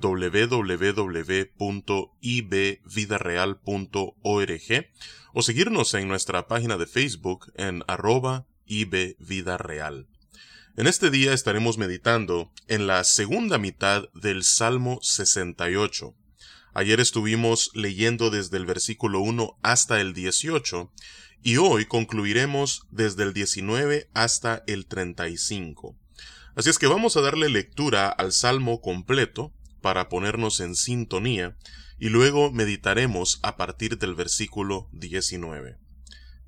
www.ibvidareal.org o seguirnos en nuestra página de Facebook en arroba ibvidareal. En este día estaremos meditando en la segunda mitad del Salmo 68. Ayer estuvimos leyendo desde el versículo 1 hasta el 18 y hoy concluiremos desde el 19 hasta el 35. Así es que vamos a darle lectura al Salmo completo para ponernos en sintonía y luego meditaremos a partir del versículo 19.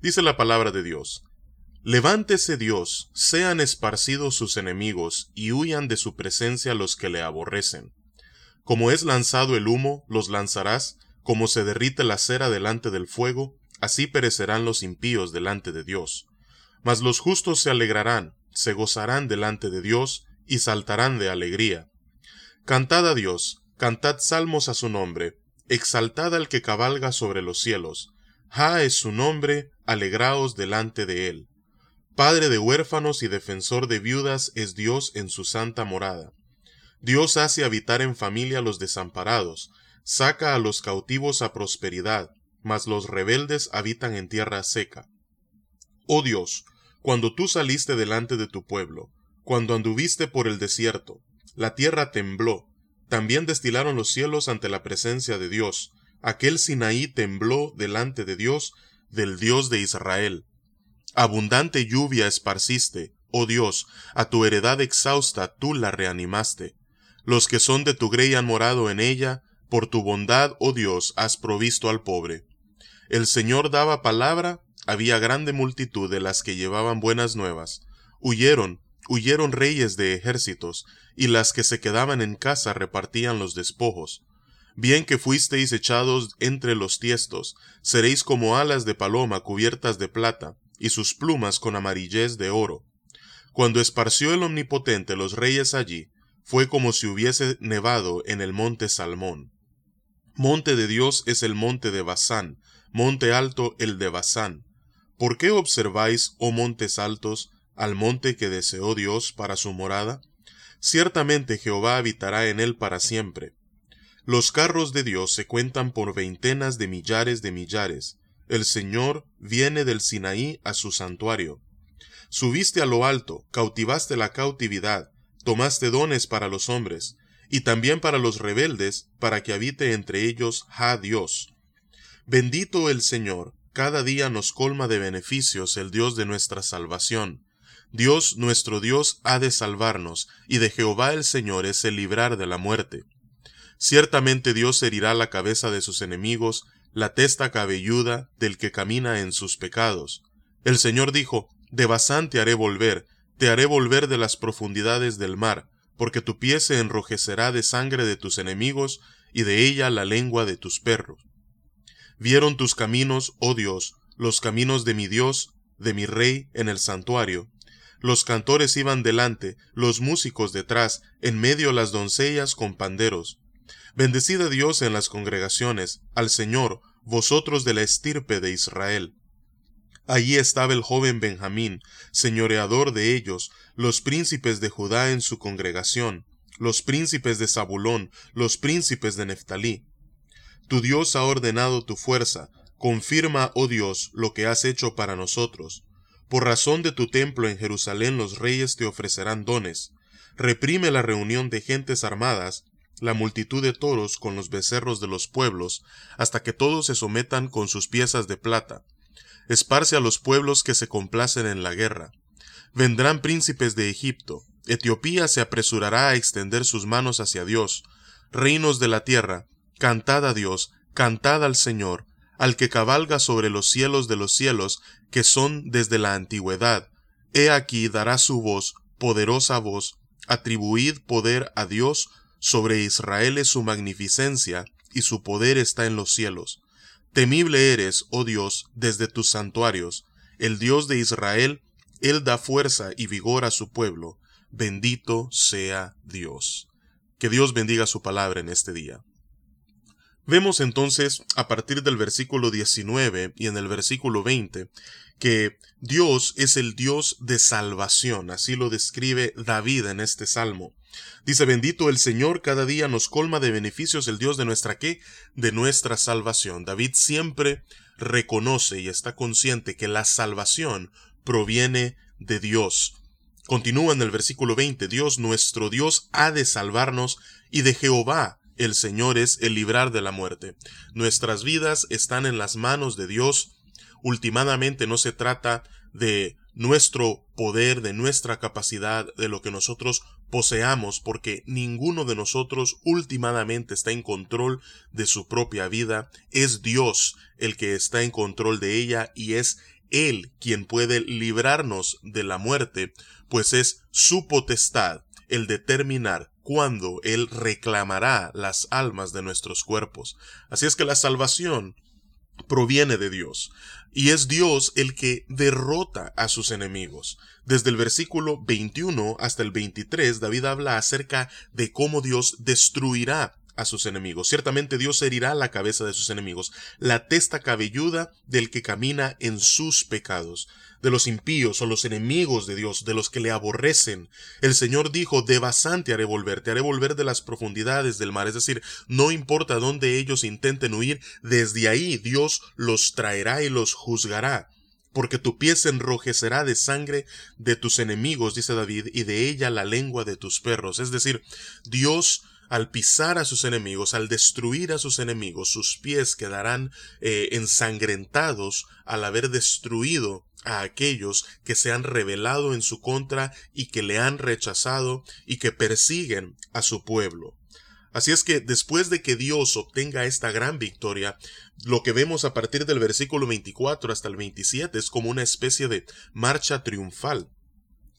Dice la palabra de Dios, Levántese Dios, sean esparcidos sus enemigos, y huyan de su presencia los que le aborrecen. Como es lanzado el humo, los lanzarás, como se derrite la cera delante del fuego, así perecerán los impíos delante de Dios. Mas los justos se alegrarán, se gozarán delante de Dios, y saltarán de alegría. Cantad a Dios, cantad salmos a su nombre, exaltad al que cabalga sobre los cielos. Ja es su nombre, alegraos delante de él. Padre de huérfanos y defensor de viudas es Dios en su santa morada. Dios hace habitar en familia los desamparados, saca a los cautivos a prosperidad, mas los rebeldes habitan en tierra seca. Oh Dios, cuando tú saliste delante de tu pueblo, cuando anduviste por el desierto, la tierra tembló, también destilaron los cielos ante la presencia de Dios, aquel Sinaí tembló delante de Dios, del Dios de Israel. Abundante lluvia esparciste, oh Dios, a tu heredad exhausta tú la reanimaste. Los que son de tu grey han morado en ella, por tu bondad, oh Dios, has provisto al pobre. El Señor daba palabra, había grande multitud de las que llevaban buenas nuevas. Huyeron, huyeron reyes de ejércitos, y las que se quedaban en casa repartían los despojos. Bien que fuisteis echados entre los tiestos, seréis como alas de paloma cubiertas de plata, y sus plumas con amarillez de oro. Cuando esparció el Omnipotente los reyes allí, fue como si hubiese nevado en el monte Salmón. Monte de Dios es el monte de Basán, monte alto el de Basán. ¿Por qué observáis, oh montes altos, al monte que deseó Dios para su morada? Ciertamente Jehová habitará en él para siempre. Los carros de Dios se cuentan por veintenas de millares de millares. El Señor viene del Sinaí a su santuario. Subiste a lo alto, cautivaste la cautividad, tomaste dones para los hombres, y también para los rebeldes, para que habite entre ellos Ja Dios. Bendito el Señor, cada día nos colma de beneficios el Dios de nuestra salvación. Dios nuestro Dios ha de salvarnos, y de Jehová el Señor es el librar de la muerte. Ciertamente Dios herirá la cabeza de sus enemigos, la testa cabelluda del que camina en sus pecados. El Señor dijo, De Basán te haré volver, te haré volver de las profundidades del mar, porque tu pie se enrojecerá de sangre de tus enemigos, y de ella la lengua de tus perros. Vieron tus caminos, oh Dios, los caminos de mi Dios, de mi Rey, en el santuario, los cantores iban delante, los músicos detrás, en medio las doncellas con panderos. Bendecid a Dios en las congregaciones, al Señor, vosotros de la estirpe de Israel. Allí estaba el joven Benjamín, señoreador de ellos, los príncipes de Judá en su congregación, los príncipes de Zabulón, los príncipes de Neftalí. Tu Dios ha ordenado tu fuerza, confirma, oh Dios, lo que has hecho para nosotros. Por razón de tu templo en Jerusalén los reyes te ofrecerán dones. Reprime la reunión de gentes armadas, la multitud de toros con los becerros de los pueblos, hasta que todos se sometan con sus piezas de plata. Esparce a los pueblos que se complacen en la guerra. Vendrán príncipes de Egipto. Etiopía se apresurará a extender sus manos hacia Dios. Reinos de la tierra, cantad a Dios, cantad al Señor, al que cabalga sobre los cielos de los cielos, que son desde la antigüedad. He aquí dará su voz, poderosa voz, atribuid poder a Dios, sobre Israel es su magnificencia, y su poder está en los cielos. Temible eres, oh Dios, desde tus santuarios, el Dios de Israel, Él da fuerza y vigor a su pueblo. Bendito sea Dios. Que Dios bendiga su palabra en este día. Vemos entonces a partir del versículo 19 y en el versículo 20 que Dios es el Dios de salvación, así lo describe David en este salmo. Dice, bendito el Señor, cada día nos colma de beneficios el Dios de nuestra qué? De nuestra salvación. David siempre reconoce y está consciente que la salvación proviene de Dios. Continúa en el versículo 20, Dios nuestro Dios ha de salvarnos y de Jehová el Señor es el librar de la muerte. Nuestras vidas están en las manos de Dios. Ultimadamente no se trata de nuestro poder, de nuestra capacidad, de lo que nosotros poseamos, porque ninguno de nosotros ultimadamente está en control de su propia vida. Es Dios el que está en control de ella y es Él quien puede librarnos de la muerte, pues es su potestad el determinar cuando Él reclamará las almas de nuestros cuerpos. Así es que la salvación proviene de Dios. Y es Dios el que derrota a sus enemigos. Desde el versículo 21 hasta el 23, David habla acerca de cómo Dios destruirá a sus enemigos. Ciertamente Dios herirá la cabeza de sus enemigos, la testa cabelluda del que camina en sus pecados, de los impíos o los enemigos de Dios, de los que le aborrecen. El Señor dijo, de basante haré volver, te haré volver de las profundidades del mar, es decir, no importa dónde ellos intenten huir, desde ahí Dios los traerá y los juzgará porque tu pie se enrojecerá de sangre de tus enemigos, dice David, y de ella la lengua de tus perros. Es decir, Dios al pisar a sus enemigos, al destruir a sus enemigos, sus pies quedarán eh, ensangrentados al haber destruido a aquellos que se han rebelado en su contra y que le han rechazado y que persiguen a su pueblo. Así es que después de que Dios obtenga esta gran victoria, lo que vemos a partir del versículo 24 hasta el 27 es como una especie de marcha triunfal.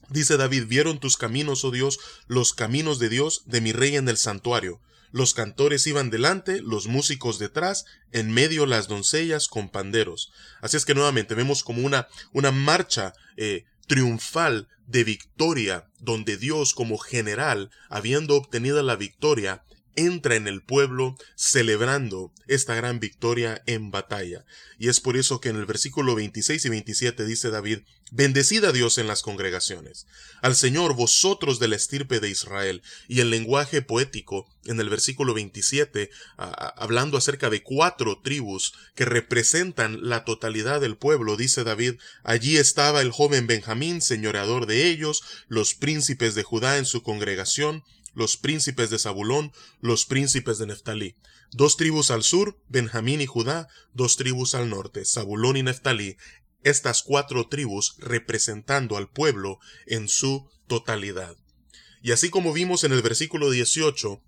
Dice David, vieron tus caminos, oh Dios, los caminos de Dios, de mi rey en el santuario. Los cantores iban delante, los músicos detrás, en medio las doncellas con panderos. Así es que nuevamente vemos como una, una marcha eh, triunfal de victoria, donde Dios como general, habiendo obtenido la victoria, entra en el pueblo celebrando esta gran victoria en batalla. Y es por eso que en el versículo 26 y 27 dice David, Bendecid a Dios en las congregaciones, al Señor vosotros de la estirpe de Israel. Y el lenguaje poético, en el versículo 27, hablando acerca de cuatro tribus que representan la totalidad del pueblo, dice David, allí estaba el joven Benjamín, señoreador de ellos, los príncipes de Judá en su congregación, los príncipes de Zabulón, los príncipes de Neftalí. Dos tribus al sur, Benjamín y Judá, dos tribus al norte, Zabulón y Neftalí, estas cuatro tribus representando al pueblo en su totalidad. Y así como vimos en el versículo 18,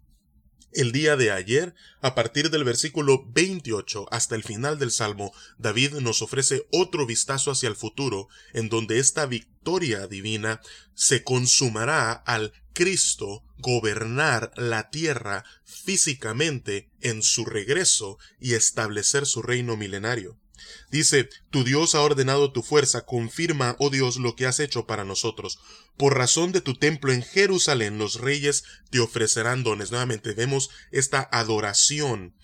el día de ayer, a partir del versículo 28 hasta el final del Salmo, David nos ofrece otro vistazo hacia el futuro, en donde esta victoria divina se consumará al Cristo gobernar la tierra físicamente en su regreso y establecer su reino milenario. Dice, Tu Dios ha ordenado tu fuerza, confirma, oh Dios, lo que has hecho para nosotros. Por razón de tu templo en Jerusalén, los reyes te ofrecerán dones. Nuevamente vemos esta adoración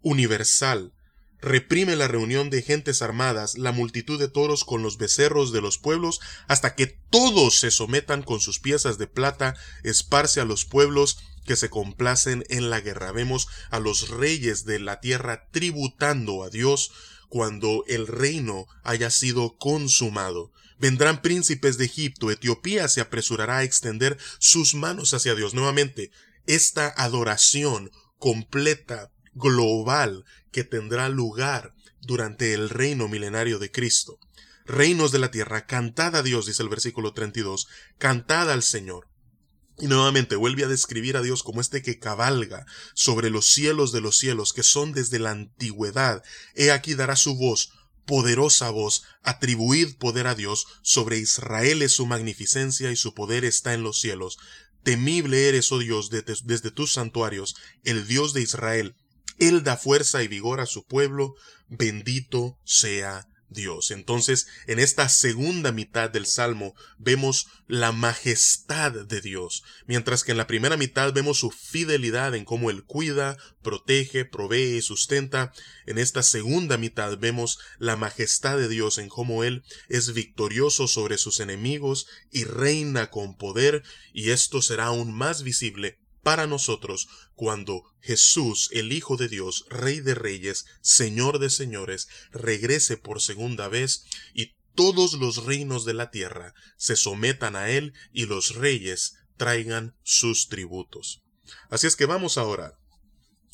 universal. Reprime la reunión de gentes armadas, la multitud de toros con los becerros de los pueblos, hasta que todos se sometan con sus piezas de plata, esparce a los pueblos que se complacen en la guerra. Vemos a los reyes de la tierra tributando a Dios, cuando el reino haya sido consumado. Vendrán príncipes de Egipto, Etiopía se apresurará a extender sus manos hacia Dios. Nuevamente, esta adoración completa, global, que tendrá lugar durante el reino milenario de Cristo. Reinos de la tierra, cantad a Dios, dice el versículo 32, cantad al Señor. Y nuevamente vuelve a describir a Dios como este que cabalga sobre los cielos de los cielos, que son desde la antigüedad. He aquí dará su voz, poderosa voz, atribuid poder a Dios, sobre Israel es su magnificencia y su poder está en los cielos. Temible eres, oh Dios, desde tus santuarios, el Dios de Israel. Él da fuerza y vigor a su pueblo, bendito sea Dios. Entonces, en esta segunda mitad del Salmo vemos la majestad de Dios, mientras que en la primera mitad vemos su fidelidad en cómo Él cuida, protege, provee y sustenta. En esta segunda mitad vemos la majestad de Dios en cómo Él es victorioso sobre sus enemigos y reina con poder, y esto será aún más visible para nosotros cuando Jesús, el Hijo de Dios, Rey de Reyes, Señor de Señores, regrese por segunda vez y todos los reinos de la tierra se sometan a Él y los reyes traigan sus tributos. Así es que vamos a orar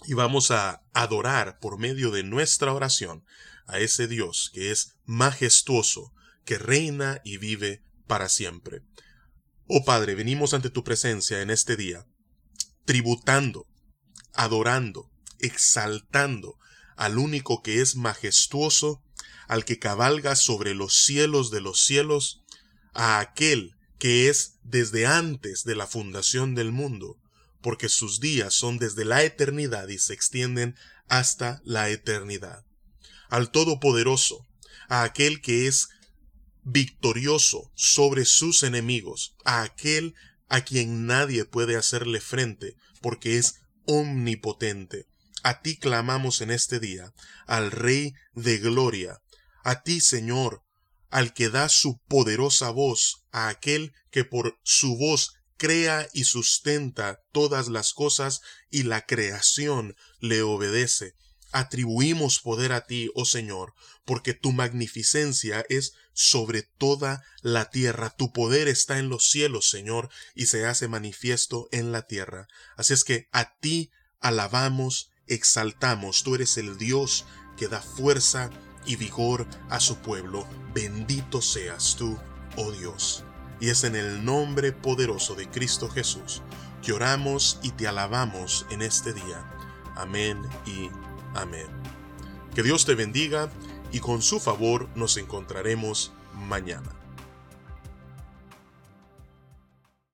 y vamos a adorar por medio de nuestra oración a ese Dios que es majestuoso, que reina y vive para siempre. Oh Padre, venimos ante tu presencia en este día tributando, adorando, exaltando al único que es majestuoso, al que cabalga sobre los cielos de los cielos, a aquel que es desde antes de la fundación del mundo, porque sus días son desde la eternidad y se extienden hasta la eternidad. Al Todopoderoso, a aquel que es victorioso sobre sus enemigos, a aquel a quien nadie puede hacerle frente, porque es omnipotente. A ti clamamos en este día, al Rey de Gloria, a ti, Señor, al que da su poderosa voz, a aquel que por su voz crea y sustenta todas las cosas y la creación le obedece. Atribuimos poder a ti, oh Señor, porque tu magnificencia es sobre toda la tierra. Tu poder está en los cielos, Señor, y se hace manifiesto en la tierra. Así es que a ti alabamos, exaltamos. Tú eres el Dios que da fuerza y vigor a su pueblo. Bendito seas tú, oh Dios. Y es en el nombre poderoso de Cristo Jesús que oramos y te alabamos en este día. Amén y amén. Que Dios te bendiga y con su favor nos encontraremos mañana.